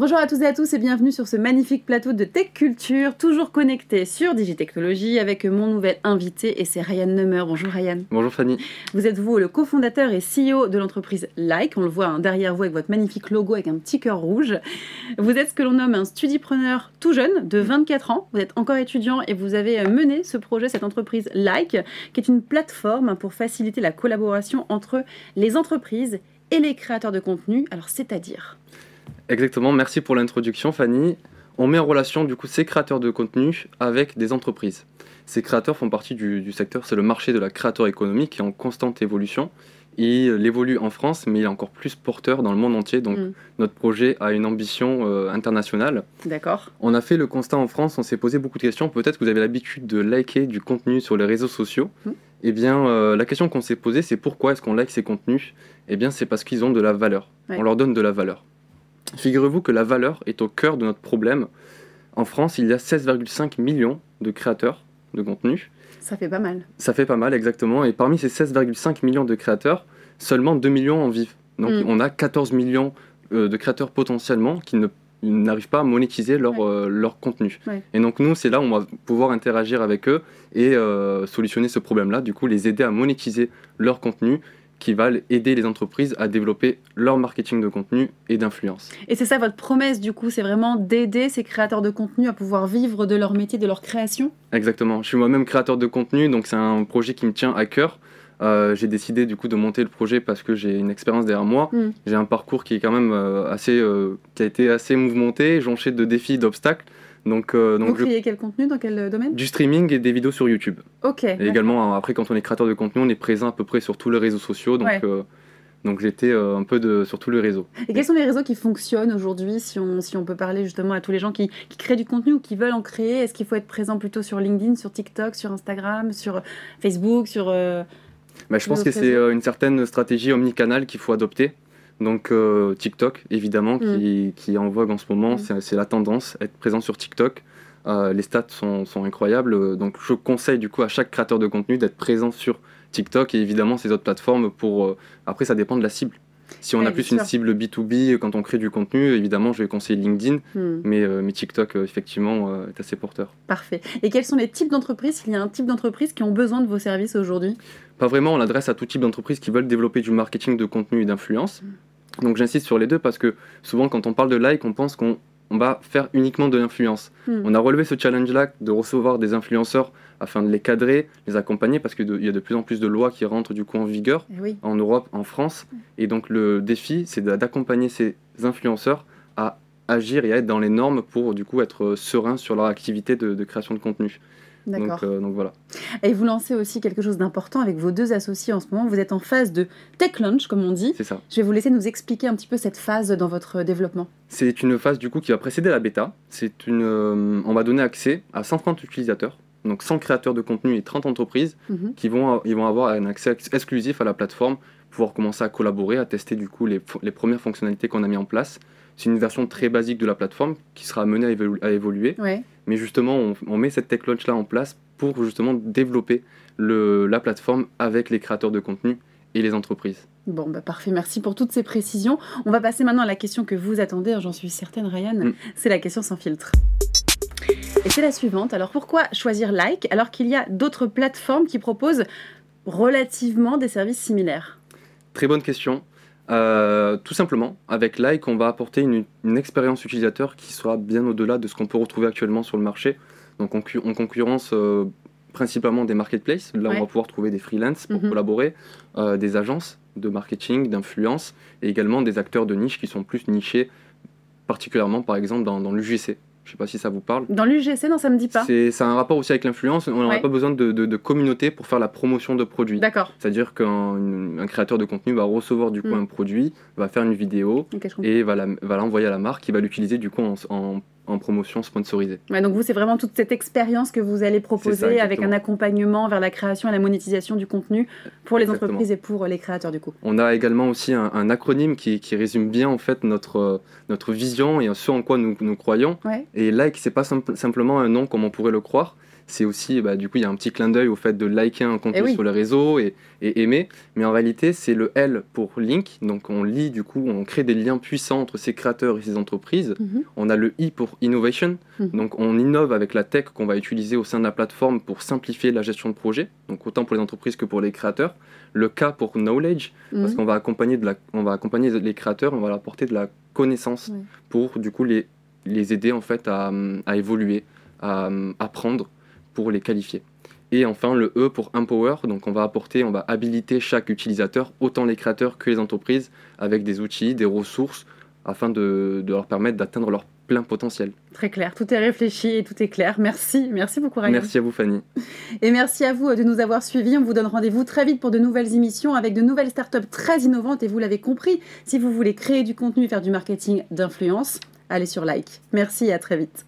Bonjour à tous et à tous et bienvenue sur ce magnifique plateau de Tech Culture, toujours connecté sur Digitechnologie avec mon nouvel invité et c'est Ryan Nummer. Bonjour Ryan. Bonjour Fanny. Vous êtes vous le cofondateur et CEO de l'entreprise Like, on le voit hein, derrière vous avec votre magnifique logo avec un petit cœur rouge. Vous êtes ce que l'on nomme un studipreneur tout jeune de 24 ans, vous êtes encore étudiant et vous avez mené ce projet, cette entreprise Like, qui est une plateforme pour faciliter la collaboration entre les entreprises et les créateurs de contenu, alors c'est-à-dire? Exactement, merci pour l'introduction Fanny. On met en relation du coup ces créateurs de contenu avec des entreprises. Ces créateurs font partie du, secteur, c'est le marché de la créateur économique qui est en constante évolution. Il évolue en France, mais il est encore plus porteur dans le monde entier. Donc mm. notre projet a une ambition euh, internationale. D'accord. On a fait le constat en France, on s'est posé beaucoup de questions. Peut-être que vous avez l'habitude de liker du contenu sur les réseaux sociaux. Mm. Eh bien, euh, la question qu'on s'est posée, c'est pourquoi est-ce qu'on like ces contenus? Eh bien, c'est parce qu'ils ont de la valeur. On leur donne de la valeur. Figurez-vous que la valeur est au cœur de notre problème. En France, il y a 16,5 millions de créateurs de contenu. Ça fait pas mal. Ça fait pas mal, exactement. Et parmi ces 16,5 millions de créateurs, seulement 2 millions en vivent. Donc mm. on a 14 millions euh, de créateurs potentiellement qui ne n'arrivent pas à monétiser leur, euh, leur contenu. Et donc nous, c'est là où on va pouvoir interagir avec eux et euh, solutionner ce problème-là, du coup les aider à monétiser leur contenu qui va aider les entreprises à développer leur marketing de contenu et d'influence. Et c'est ça votre promesse du coup, c'est vraiment d'aider ces créateurs de contenu à pouvoir vivre de leur métier, de leur création? Exactement. Je suis moi-même créateur de contenu, donc c'est un projet qui me tient à cœur. Euh, j'ai décidé du coup de monter le projet parce que j'ai une expérience derrière moi. Hmm. J'ai un parcours qui est quand même euh, assez, euh, qui a été assez mouvementé, jonché de défis, d'obstacles. Donc, euh, donc Vous créez quel contenu Dans quel euh, domaine? Du streaming et des vidéos sur YouTube. Ok. Et également, après, quand on est créateur de contenu, on est présent à peu près sur tous les réseaux sociaux. Donc, euh, donc j'étais un peu de, sur tous les réseaux. Et quels sont les réseaux qui fonctionnent aujourd'hui si on, si on peut parler justement à tous les gens qui, qui créent du contenu ou qui veulent en créer? Est-ce qu'il faut être présent plutôt sur LinkedIn, sur TikTok, sur Instagram, sur Facebook, sur... Bah, je pense que c'est une certaine stratégie omnicanal qu'il faut adopter. Donc euh, TikTok, évidemment, qui, mm. est en vogue en ce moment, mm. c'est la tendance, être présent sur TikTok. Euh, les stats sont, incroyables, donc je conseille du coup à chaque créateur de contenu d'être présent sur TikTok et évidemment ces autres plateformes pour... Euh, après, ça dépend de la cible. Si on a plus une cible B2B quand on crée du contenu, évidemment, je vais conseiller LinkedIn, mm. mais, mais, TikTok, effectivement, est assez porteur. Parfait. Et quels sont les types d'entreprises? Il y a un type d'entreprise qui ont besoin de vos services aujourd'hui? Pas vraiment, on l'adresse à tout type d'entreprises qui veulent développer du marketing de contenu et d'influence. Donc j'insiste sur les deux parce que souvent quand on parle de like, on pense qu'on va faire uniquement de l'influence. Hmm. On a relevé ce challenge-là de recevoir des influenceurs afin de les cadrer, les accompagner, parce qu'il y a de plus en plus de lois qui rentrent du coup en vigueur eh en Europe, en France. Et donc le défi, c'est d'accompagner ces influenceurs à agir et à être dans les normes pour du coup être sereins sur leur activité de création de contenu. D'accord. Euh, donc, voilà. Et vous lancez aussi quelque chose d'important avec vos deux associés en ce moment. Vous êtes en phase de tech launch, comme on dit. C'est ça. Je vais vous laisser nous expliquer un petit peu cette phase dans votre développement. C'est une phase du coup qui va précéder la bêta. C'est une, euh, on va donner accès à 130 utilisateurs, donc 100 créateurs de contenu et 30 entreprises mhm. qui vont, ils vont avoir un accès exclusif à la plateforme, pouvoir commencer à collaborer, à tester du coup les, les premières fonctionnalités qu'on a mis en place. C'est une version très basique de la plateforme qui sera amenée à, évoluer. Mais justement, on, met cette tech launch là en place pour justement développer le, la plateforme avec les créateurs de contenu et les entreprises. Bon, bah parfait, merci pour toutes ces précisions. On va passer maintenant à la question que vous attendez, hein, j'en suis certaine, Ryan. Mm. C'est la question sans filtre. Et c'est la suivante. Alors pourquoi choisir Like alors qu'il y a d'autres plateformes qui proposent relativement des services similaires? Très bonne question. Euh, tout simplement, avec Like, on va apporter une, expérience utilisateur qui sera bien au-delà de ce qu'on peut retrouver actuellement sur le marché. Donc, on, concurrence euh, principalement des marketplaces. Là, on va pouvoir trouver des freelances pour mhm. collaborer, euh, des agences de marketing, d'influence, et également des acteurs de niche qui sont plus nichés, particulièrement par exemple dans, dans l'UGC. Je sais pas si ça vous parle. Dans l'UGC, non, ça me dit pas. C'est un rapport aussi avec l'influence. On n'a pas besoin de, de, communauté pour faire la promotion de produits. D'accord. C'est-à-dire qu'un créateur de contenu va recevoir du coup hmm. un produit, va faire une vidéo et va l'envoyer à la marque qui va l'utiliser du coup en en promotion sponsorisée. donc vous, c'est vraiment toute cette expérience que vous allez proposer avec un accompagnement vers la création et la monétisation du contenu pour les entreprises et pour les créateurs du coup. On a également aussi un, acronyme qui, résume bien en fait notre, notre vision et ce en quoi nous, nous croyons. Et Like, c'est pas simplement un nom comme on pourrait le croire. c'est aussi, bah, du coup, il y a un petit clin d'œil au fait de liker un contenu Eh oui. sur les réseaux et, et aimer. Mais en réalité, c'est le L pour link. Donc on lit, du coup, on crée des liens puissants entre ces créateurs et ces entreprises. Mhm. On a le I pour innovation. Mhm. Donc on innove avec la tech qu'on va utiliser au sein de la plateforme pour simplifier la gestion de projet. Donc autant pour les entreprises que pour les créateurs. Le K pour knowledge, parce Mhm. qu'on va accompagner de la, on va accompagner les créateurs, on va leur apporter de la connaissance pour du coup les, les aider en fait à, à évoluer, à apprendre pour les qualifier. Et enfin le E pour empower, donc on va apporter, on va habiliter chaque utilisateur, autant les créateurs que les entreprises, avec des outils, des ressources, afin de, de leur permettre d'atteindre leur plein potentiel. Très clair, tout est réfléchi et tout est clair. Merci, merci beaucoup Ryan. Merci à vous Fanny. Et merci à vous de nous avoir suivis. On vous donne rendez-vous très vite pour de nouvelles émissions avec de nouvelles startups très innovantes. Et vous l'avez compris, si vous voulez créer du contenu et faire du marketing d'influence, allez sur Like. Merci et à très vite.